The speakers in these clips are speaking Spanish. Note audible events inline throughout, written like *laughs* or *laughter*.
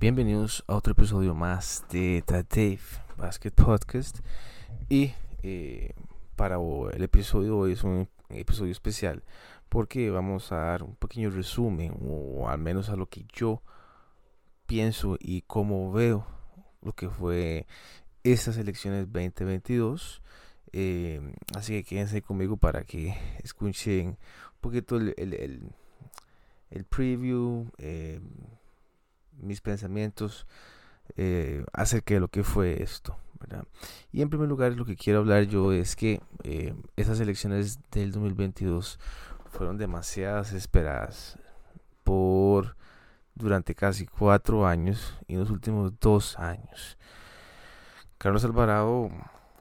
Bienvenidos a otro episodio más de The Dave Basket Podcast. Y eh, para el episodio hoy es un episodio especial porque vamos a dar un pequeño resumen o al menos a lo que yo pienso y cómo veo lo que fue estas elecciones 2022. Eh, así que quédense conmigo para que escuchen un poquito el, el, preview. Eh, mis pensamientos eh, acerca de lo que fue esto. Y en primer lugar lo que quiero hablar yo es que eh, esas elecciones del 2022 fueron demasiadas esperadas por durante casi cuatro años y en los últimos dos años. Carlos Alvarado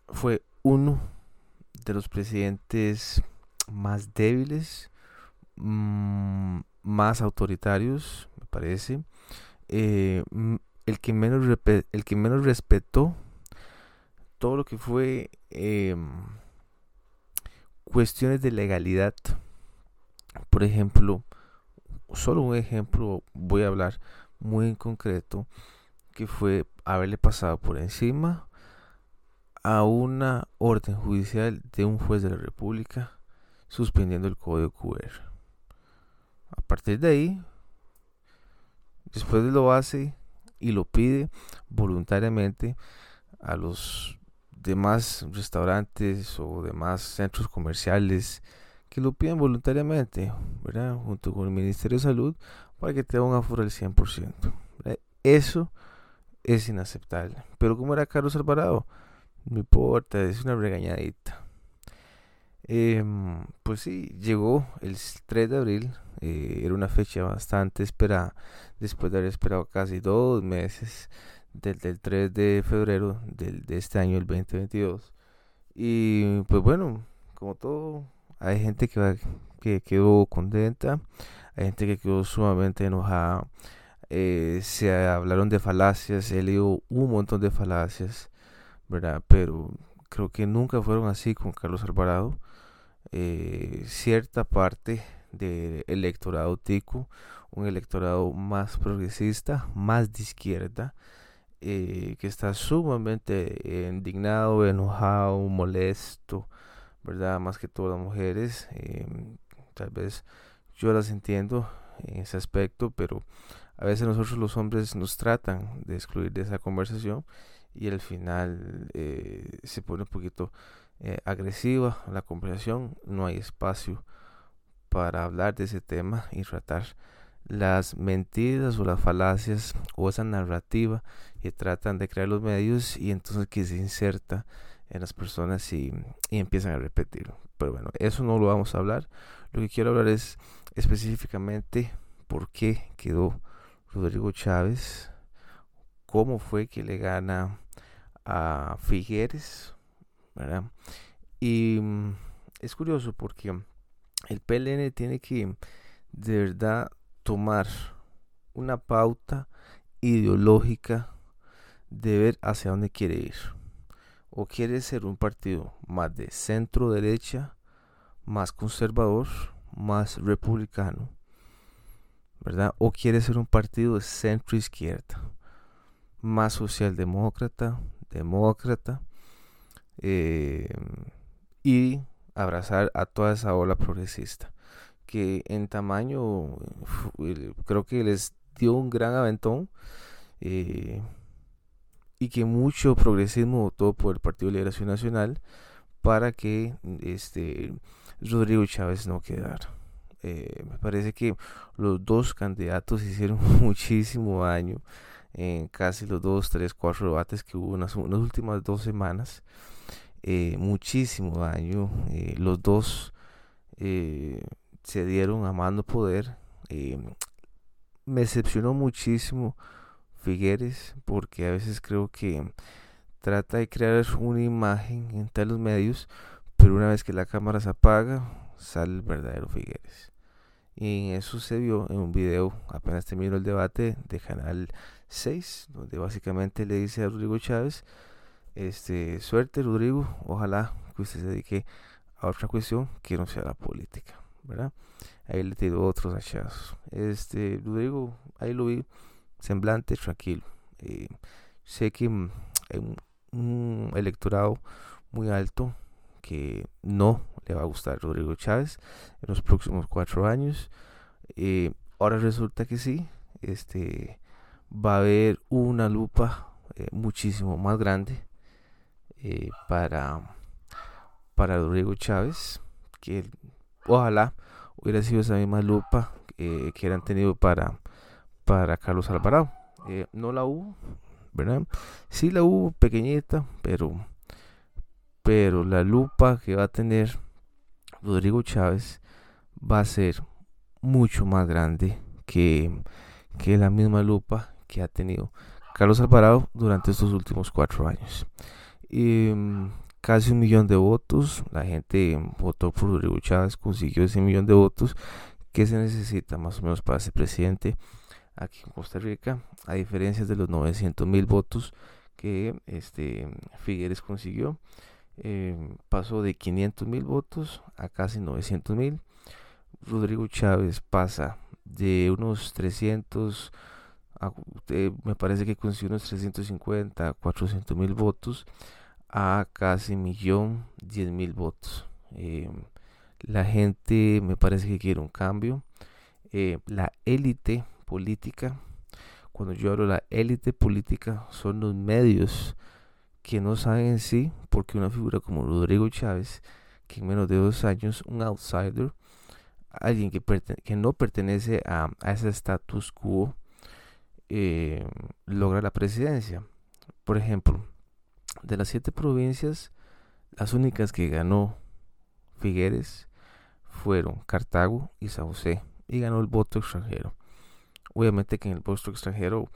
fue uno de los presidentes más débiles, mm, más autoritarios, me parece, eh, el, que menos el que menos respetó todo lo que fue em, cuestiones de legalidad. Por ejemplo, solo un ejemplo voy a hablar muy en concreto, que fue haberle pasado por encima a una orden judicial de un juez de la República suspendiendo el código QR. A partir de ahí, Después lo hace y lo pide voluntariamente a los demás restaurantes o demás centros comerciales que lo piden voluntariamente, ¿verdad? Junto con el Ministerio de Salud para que te haga un aforo del 100%. Eso es inaceptable. Pero como era Carlos Alvarado, no importa, es una regañadita. Em, pues sí, llegó el 3 de abril, eh, era una fecha bastante esperada, después de haber esperado casi dos meses desde el 3 de febrero del, de este año, el 2022. Y pues bueno, como todo, hay gente que, que quedó contenta, hay gente que quedó sumamente enojada. Eh, se hablaron de falacias, he leído un montón de falacias, ¿verdad? Pero creo que nunca fueron así con Carlos Alvarado. Eh, cierta parte del electorado tico, un electorado más progresista, más de izquierda, eh, que está sumamente indignado, enojado, molesto, ¿verdad? Más que todas las mujeres. Em, tal vez yo las entiendo en ese aspecto, pero a veces nosotros los hombres nos tratan de excluir de esa conversación y al final eh, se pone un poquito eh, agresiva la conversación, no hay espacio para hablar de ese tema y tratar las mentiras o las falacias o esa narrativa que tratan de crear los medios y entonces que se inserta en las personas y, y empiezan a repetirlo. Pero bueno, eso no lo vamos a hablar. Lo que quiero hablar es específicamente por qué quedó Rodrigo Chávez, cómo fue que le gana a Figueres, y mm, es curioso porque el PLN tiene que de verdad tomar una pauta ideológica de ver hacia dónde quiere ir. O quiere ser un partido más de centro derecha, más conservador, más republicano, ¿verdad? O quiere ser un partido de centro izquierda, más socialdemócrata, demócrata, eh, y abrazar a toda esa ola progresista que en tamaño creo que les dio un gran aventón eh, y que mucho progresismo votó por el Partido de Liberación Nacional para que este Rodrigo Chávez no quedara. Eh, me parece que los dos candidatos hicieron *laughs* muchísimo daño en casi los dos, tres, cuatro debates que hubo en las últimas dos semanas. Eh, muchísimo daño. Eh, los dos eh, se dieron a mano poder. me decepcionó muchísimo Figueres porque a veces creo que trata de crear una imagen en los medios, pero una vez que la cámara se apaga, sale el verdadero Figueres. Y eso se vio en un video, apenas terminó el debate de Canal 6, donde básicamente le dice a Rodrigo Chávez este, suerte, Rodrigo. Ojalá que usted se dedique a otra cuestión que no sea la política, ¿verdad? Ahí le tiró otros hachazos. Este, Rodrigo, ahí lo vi. semblante tranquilo. Eh, sé que mm, hay un, electorado muy alto que no le va a gustar Rodrigo Chávez en los próximos cuatro años. Eh, ahora resulta que sí, este, va a haber una lupa eh, muchísimo más grande para, para Rodrigo Chávez, que ojalá hubiera sido esa misma lupa que eran tenido para, para Carlos Alvarado. Eh, no la hubo, ¿verdad? Sí la hubo pequeñita, pero, pero la lupa que va a tener Rodrigo Chávez va a ser mucho más grande que, que la misma lupa que ha tenido Carlos Alvarado durante estos últimos cuatro años. Em, casi un millón de votos, la gente votó por Rodrigo Chávez, consiguió ese millón de votos que se necesita más o menos para ser presidente aquí en Costa Rica, a diferencia de los 900 mil votos que este Figueres consiguió. Eh, pasó de 500 mil votos a casi 900 mil. Rodrigo Chávez pasa de unos 300, me parece que consiguió unos 350, 400 mil votos a casi millón, 10 mil votos. Eh, la gente me parece que quiere un cambio. Eh, la élite política, cuando yo hablo de la élite política, son los medios que no saben en sí, porque una figura como Rodrigo Chávez, que en menos de dos años, un outsider, alguien que, que no pertenece a, ese status quo, eh, logra la presidencia. Por ejemplo, de las siete provincias, las únicas que ganó Figueres fueron Cartago y San José y ganó el voto extranjero. Obviamente que en el puesto extranjero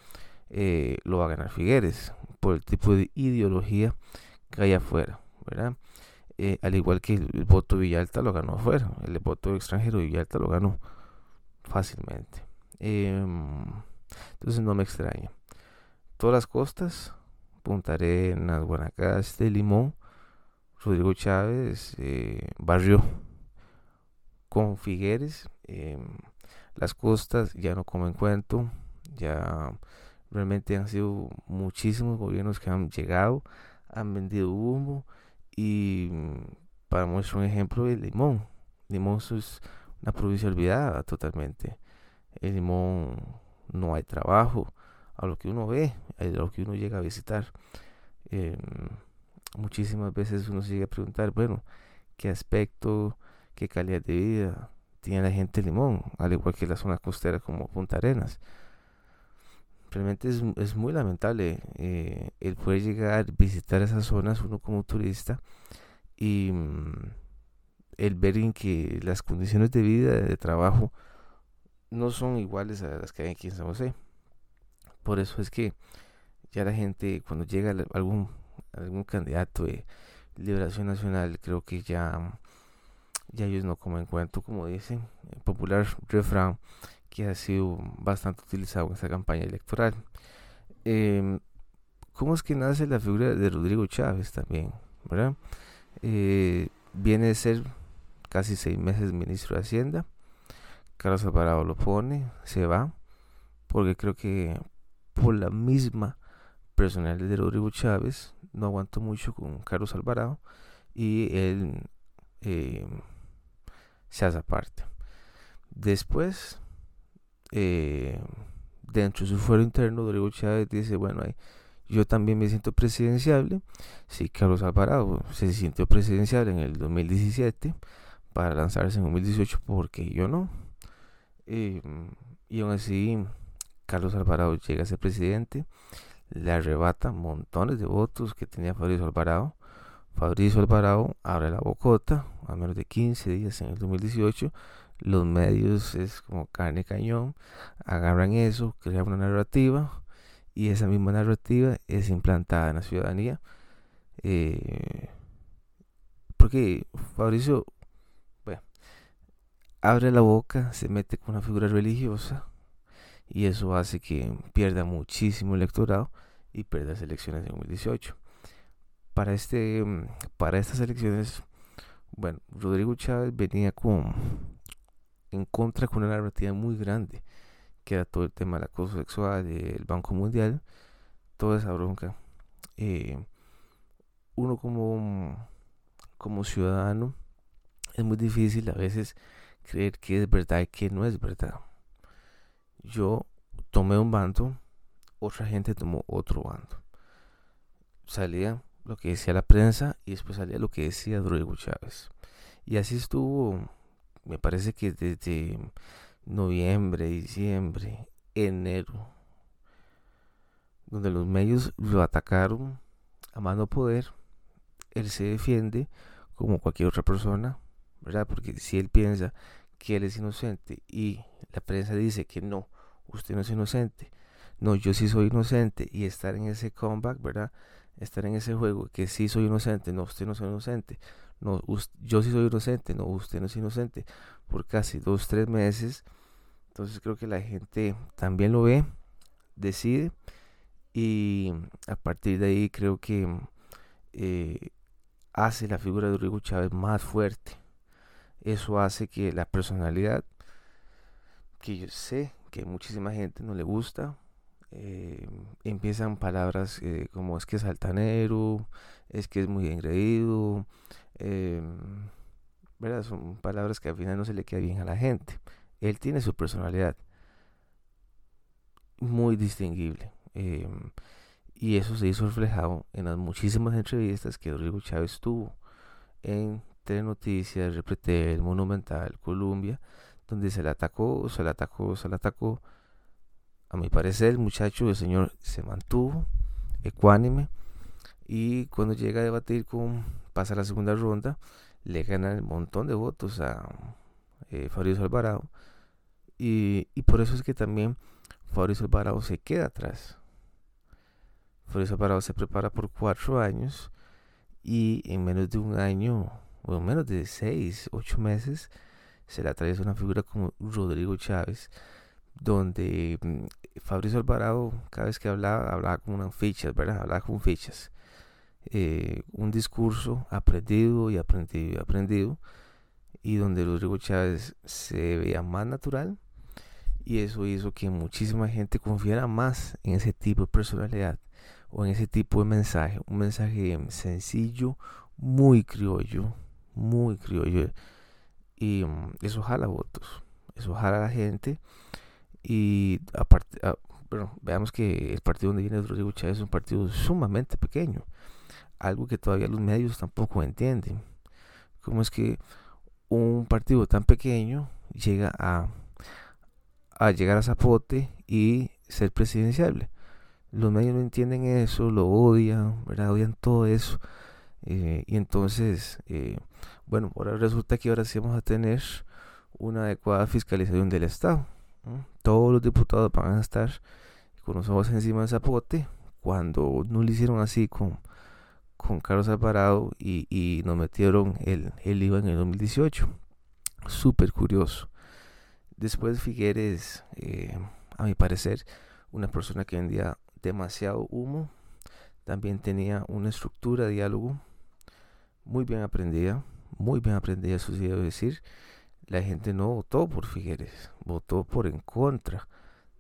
eh, lo va a ganar Figueres por el tipo de ideología que hay afuera, ¿verdad? Eh, al igual que el, voto Villalta lo ganó afuera, el voto extranjero Villalta lo ganó fácilmente. Em, entonces no me extraña. Todas las costas, Punta Arenas, Guanacaste, Limón, Rodrigo Chávez, eh, Barrio con Figueres. Em, las costas ya no comen cuento, ya realmente han sido muchísimos gobiernos que han llegado, han vendido humo y para mostrar un ejemplo el limón. Limón es una provincia olvidada totalmente. El limón no hay trabajo, a lo que uno ve, a lo que uno llega a visitar. Em, muchísimas veces uno se llega a preguntar, bueno, qué aspecto, qué calidad de vida tiene la gente Limón, al igual que la zona costera como Punta Arenas. Realmente es, muy lamentable eh, el poder llegar, visitar esas zonas uno como turista y mm, el ver en que las condiciones de vida, de trabajo, no son iguales a las que hay aquí en San José. Por eso es que ya la gente, cuando llega algún, algún candidato de Liberación Nacional, creo que ya ya ellos no comen cuento, como dicen, el popular refrán que ha sido bastante utilizado en esta campaña electoral. Em, ¿Cómo es que nace la figura de Rodrigo Chávez también? ¿verdad? Eh, viene de ser casi seis meses ministro de Hacienda. Carlos Alvarado lo pone, se va, porque creo que por la misma personalidad de Rodrigo Chávez no aguantó mucho con Carlos Alvarado y él eh, se hace aparte. Después, eh, dentro de su fuero interno, Rodrigo Chávez dice, bueno, yo también me siento presidenciable. Sí, Carlos Alvarado se sintió presidencial en el 2017 para lanzarse en 2018 porque yo no. Eh, y aún así, Carlos Alvarado llega a ser presidente, le arrebata montones de votos que tenía Fabrizio Alvarado Fabricio Alvarado abre la bocota a menos de 15 días en el 2018. Los medios es como carne cañón, agarran eso, crean una narrativa y esa misma narrativa es implantada en la ciudadanía. Eh, porque Fabricio abre la boca, se mete con una figura religiosa y eso hace que pierda muchísimo electorado y pierda las elecciones en 2018 para este mm, para estas elecciones bueno Rodrigo Chávez venía con en contra con una narrativa muy grande que era todo el tema del acoso sexual, del Banco Mundial, toda esa bronca. Eh, uno como, como ciudadano es muy difícil a veces creer que es verdad y que no es verdad. Yo tomé un bando, otra gente tomó otro bando. Salía lo que decía la prensa y después salía lo que decía Rodrigo Chávez. Y así estuvo, me parece que desde noviembre, diciembre, enero, donde los medios lo atacaron a mano poder, él se defiende como cualquier otra persona, ¿verdad? Porque si él piensa que él es inocente y la prensa dice que no, usted no es inocente, no, yo sí soy inocente y estar en ese comeback, ¿verdad? Estar en ese juego, que sí soy inocente, no, usted no es inocente, no, yo sí soy inocente, no, usted no es inocente, por casi dos, tres meses. Entonces creo que la gente también lo ve, decide y a partir de ahí creo que eh, hace la figura de Rodrigo Chávez más fuerte. Eso hace que la personalidad, que yo sé que muchísima gente no le gusta, eh, empiezan palabras eh, como es que es altanero, es que es muy engreído, ¿verdad? Son palabras que al final no se le queda bien a la gente. Él tiene su personalidad muy distinguible. Em, y eso se hizo reflejado en las muchísimas entrevistas que Rodrigo Chávez tuvo en Telenoticias, el Monumental, Colombia, donde se le atacó, se le atacó, se le atacó. A mi parecer, el muchacho, el señor, se mantuvo ecuánime y cuando llega a debatir con, pasa la segunda ronda, le gana un montón de votos a eh, Fabrizio Alvarado y, y por eso es que también Fabrizio Alvarado se queda atrás Fabrizio Alvarado se prepara por cuatro años y en menos de un año, o en menos de seis, ocho meses, se le atraviesa una figura como Rodrigo Chávez, donde mm, Fabrizio Alvarado, cada vez que hablaba, hablaba con unas fichas, ¿verdad? Hablaba con fichas. Eh, un discurso aprendido y aprendido y aprendido, y donde Rodrigo Chávez se veía más natural, y eso hizo que muchísima gente confiara más en ese tipo de personalidad o en ese tipo de mensaje. Un mensaje sencillo, muy criollo, muy criollo. Y mm, eso jala votos, eso jala a la gente. Y aparte, ah, bueno, veamos que el partido donde viene Rodrigo Chávez es un partido sumamente pequeño. Algo que todavía los medios tampoco entienden. ¿Cómo es que un partido tan pequeño llega a, a llegar a Zapote y ser presidenciable? los medios no entienden eso, lo odian, ¿verdad? Odian todo eso. Eh, y entonces, eh, bueno, ahora resulta que ahora sí vamos a tener una adecuada fiscalización del Estado. Todos los diputados van a estar con los ojos encima del zapote cuando no lo hicieron así con, con Carlos Alvarado y, y nos metieron el, el IVA en el 2018. Súper curioso. Después Figueres, eh, a mi parecer, una persona que vendía demasiado humo. También tenía una estructura de diálogo muy bien aprendida, muy bien aprendida, eso sí decir. La gente no votó por Figueres, votó por en contra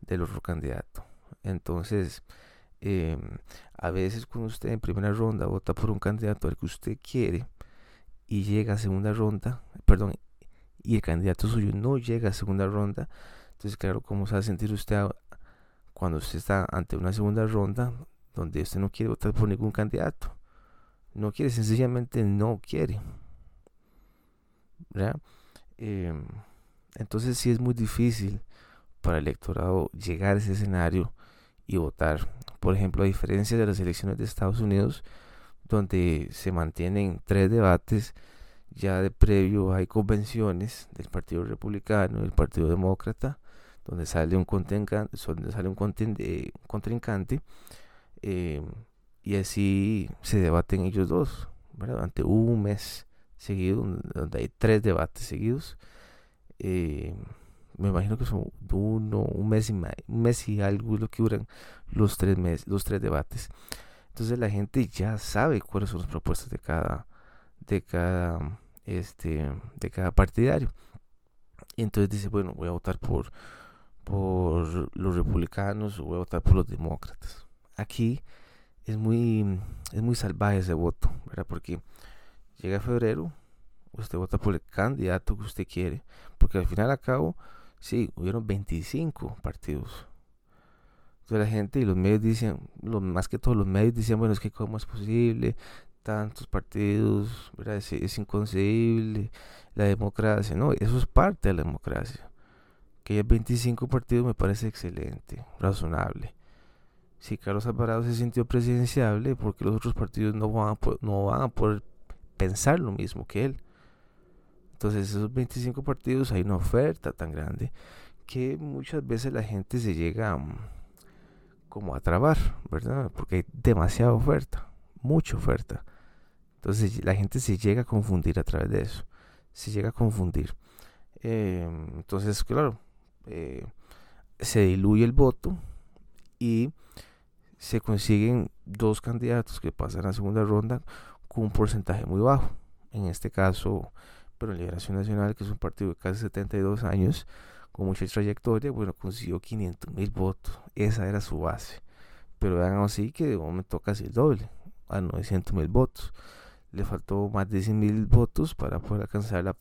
del otro candidato. Entonces, em, a veces cuando usted en primera ronda vota por un candidato al que usted quiere y llega a segunda ronda, perdón, y el candidato suyo no llega a segunda ronda, entonces claro, ¿cómo se va a sentir usted cuando usted está ante una segunda ronda donde usted no quiere votar por ningún candidato. No quiere, sencillamente no quiere. Em, entonces sí es muy difícil para el electorado llegar a ese escenario y votar. Por ejemplo, a diferencia de las elecciones de Estados Unidos, donde se mantienen tres debates, ya de previo hay convenciones del Partido Republicano y del Partido Demócrata, donde sale un contrincante, donde sale un contrincante eh, y así se debaten ellos dos durante un mes seguido donde hay tres debates seguidos eh, me imagino que son uno un mes y un mes y algo lo que duran los tres meses los tres debates. Entonces la gente ya sabe cuáles son las propuestas de cada de cada este de cada partidario. Y entonces dice bueno voy a votar por por los republicanos o voy a votar por los demócratas. Aquí es muy, es muy salvaje ese voto, ¿verdad? Porque llega febrero, usted vota por el candidato que usted quiere, porque al final a cabo, sí, hubieron 25 partidos. Entonces la gente y los medios dicen, lo, más que todos los medios dicen, bueno, es que cómo es posible, tantos partidos, ¿verdad? Es, es inconcebible, la democracia, no, eso es parte de la democracia. Que haya 25 partidos me parece excelente, razonable. Si Carlos Alvarado se sintió presidenciable, porque los otros partidos no van, a, no van a poder pensar lo mismo que él. Entonces, esos 25 partidos hay una oferta tan grande que muchas veces la gente se llega mm, como a trabar, ¿verdad? Porque hay demasiada oferta, mucha oferta. Entonces, la gente se llega a confundir a través de eso. Se llega a confundir. Em, entonces, claro, eh, se diluye el voto y se consiguen dos candidatos que pasan a segunda ronda con un porcentaje muy bajo. En este caso, pero Liberación Nacional, que es un partido de casi 72 años, con mucha trayectoria, bueno, consiguió 500 mil votos. Esa era su base. Pero vean así que de momento casi el doble, a 900 mil votos. Le faltó más de 100 mil votos para poder alcanzar la,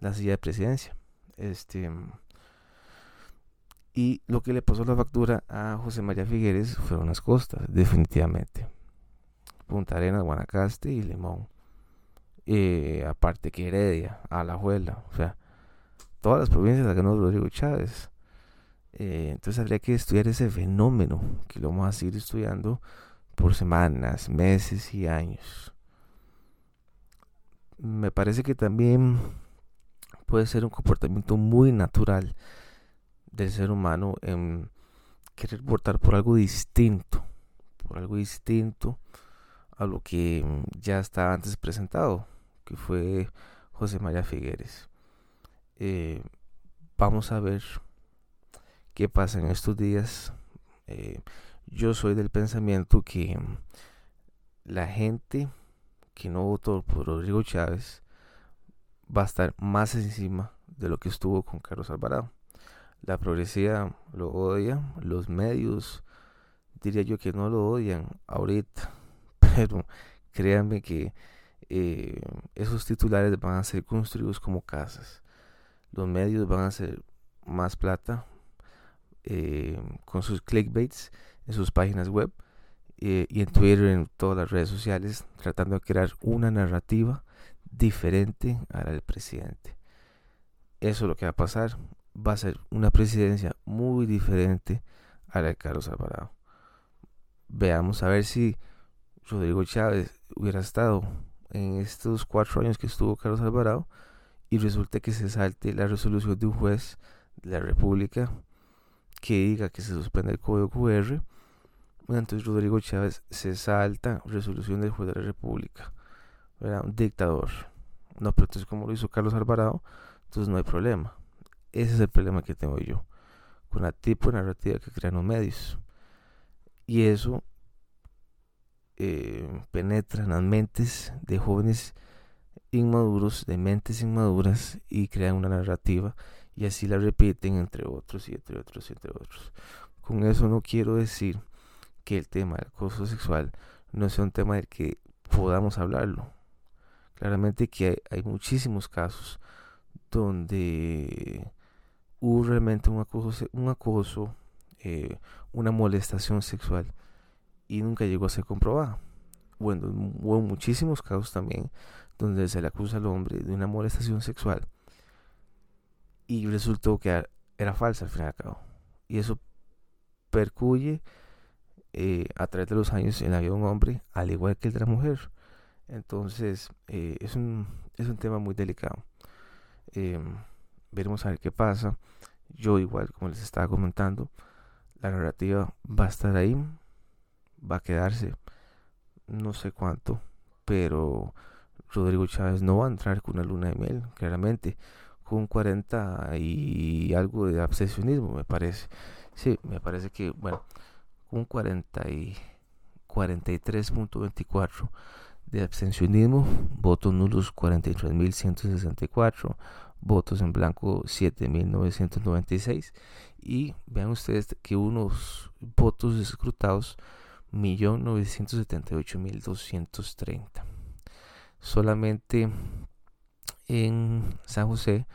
la silla de presidencia. Este, y lo que le pasó la factura a José María Figueres fueron las costas, definitivamente. Punta Arenas, Guanacaste y Limón. Eh, aparte que Heredia, Alajuela, o sea, todas las provincias las ganó Rodrigo Chávez. Eh, entonces habría que estudiar ese fenómeno que lo vamos a seguir estudiando por semanas, meses y años. Me parece que también puede ser un comportamiento muy natural del ser humano en querer votar por algo distinto, por algo distinto a lo que ya estaba antes presentado, que fue José María Figueres. Eh, vamos a ver qué pasa en estos días. Eh, yo soy del pensamiento que la gente que no votó por Rodrigo Chávez va a estar más encima de lo que estuvo con Carlos Alvarado. La progresía lo odia, los medios diría yo que no lo odian ahorita, *laughs* pero créanme que eh, esos titulares van a ser construidos como casas. Los medios van a hacer más plata eh, con sus clickbaits en sus páginas web eh, y en Twitter, en todas las redes sociales, tratando de crear una narrativa diferente a la del presidente. Eso es lo que va a pasar va a ser una presidencia muy diferente a la de Carlos Alvarado. Veamos a ver si Rodrigo Chávez hubiera estado en estos cuatro años que estuvo Carlos Alvarado y resulta que se salte la resolución de un juez de la República que diga que se suspende el código QR. entonces Rodrigo Chávez se salta resolución del juez de la República. Era un dictador. No, pero entonces como lo hizo Carlos Alvarado, entonces no hay problema. Ese es el problema que tengo yo con la tipo de narrativa que crean los medios. Y eso eh, penetra en las mentes de jóvenes inmaduros, de mentes inmaduras, y crean una narrativa y así la repiten entre otros y entre otros y entre otros. Con eso no quiero decir que el tema del acoso sexual no sea un tema del que podamos hablarlo. Claramente que hay muchísimos casos donde hubo realmente un acoso, un acoso eh, una molestación sexual y nunca llegó a ser comprobada. Bueno, hubo muchísimos casos también donde se le acusa al hombre de una molestación sexual y resultó que era falsa al fin y al cabo. Y eso percuye eh, a través de los años en la vida de un hombre, al igual que el de la mujer. Entonces, eh, es, un, es un tema muy delicado. Em, veremos a ver qué pasa. Yo igual, como les estaba comentando, la narrativa va a estar ahí, va a quedarse, no sé cuánto, pero Rodrigo Chávez no va a entrar con una luna de miel, claramente, con 40 y algo de abstencionismo, me parece. Sí, me parece que, bueno, con 40 y 43.24 de abstencionismo, votos nulos 43.164, votos en blanco 7.996 y vean ustedes que unos votos escrutados 1.978.230 solamente en San José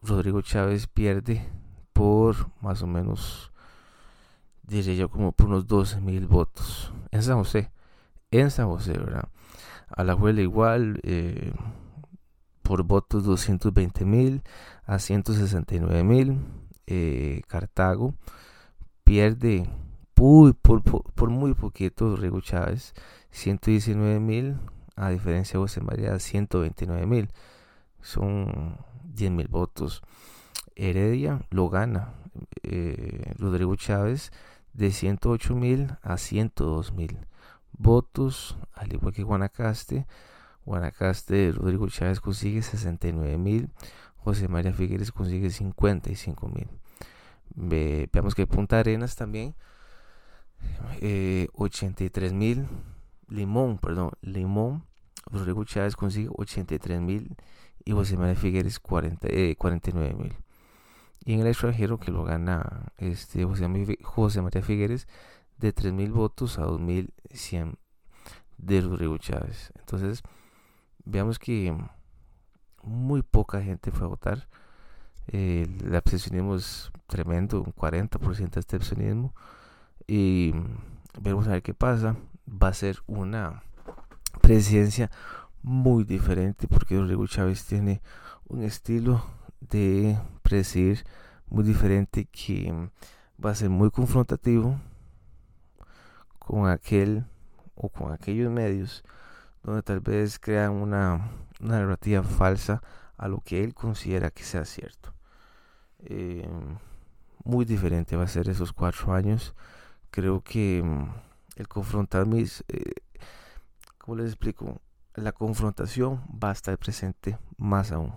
Rodrigo Chávez pierde por más o menos diría yo como por unos 12.000 votos. En San José en San José verdad a la igual eh, por votos 220 mil a 169 mil. Eh, Cartago pierde por, muy poquito Rigo Chávez 119 mil a diferencia de José María 129 mil son 10 mil votos Heredia lo gana eh, Rodrigo Chávez de 108 mil a 102 mil votos al igual que Guanacaste Guanacaste, Rodrigo Chávez consigue 69 mil, José María Figueres consigue 55 mil. veamos que Punta Arenas también, 83 eh, mil, Limón, perdón, Limón, Rodrigo Chávez consigue 83 mil y José María Figueres 40, 49 eh, mil. Y en el extranjero que lo gana este José, José María Figueres de 3 mil votos a 2100 de Rodrigo Chávez. Entonces, veamos que muy poca gente fue a votar. el abstencionismo es tremendo, un 40% de abstencionismo. Y vamos a ver qué pasa. Va a ser una presidencia muy diferente porque Rodrigo Chávez tiene un estilo de presidir muy diferente que va a ser muy confrontativo con aquel o con aquellos medios donde tal vez crean una, narrativa falsa a lo que él considera que sea cierto. Eh, muy diferente va a ser esos cuatro años. Creo que mm, el confrontar mis... Eh, ¿Cómo les explico? La confrontación va a estar presente más aún.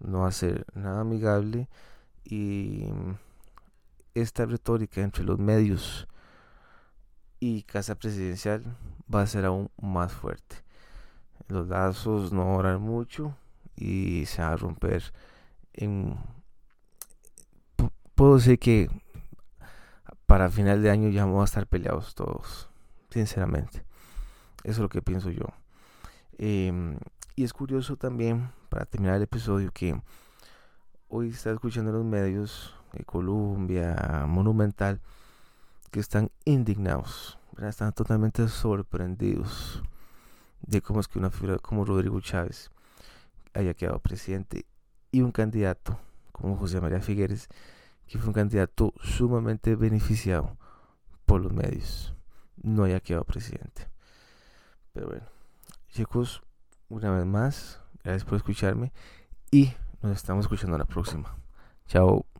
No va a ser nada amigable y mm, esta retórica entre los medios y casa presidencial va a ser aún más fuerte. Los lazos no oran mucho y se va a romper. Puedo decir que para final de año ya vamos a estar peleados todos, sinceramente. Eso es lo que pienso yo. Em, y es curioso también, para terminar el episodio, que hoy está escuchando en los medios de Colombia, Monumental, que están indignados están totalmente sorprendidos de cómo es que una figura como Rodrigo Chávez haya quedado presidente y un candidato como José María Figueres, que fue un candidato sumamente beneficiado por los medios, no haya quedado presidente. Pero bueno, chicos, una vez más, gracias por escucharme y nos estamos escuchando la próxima. Chao.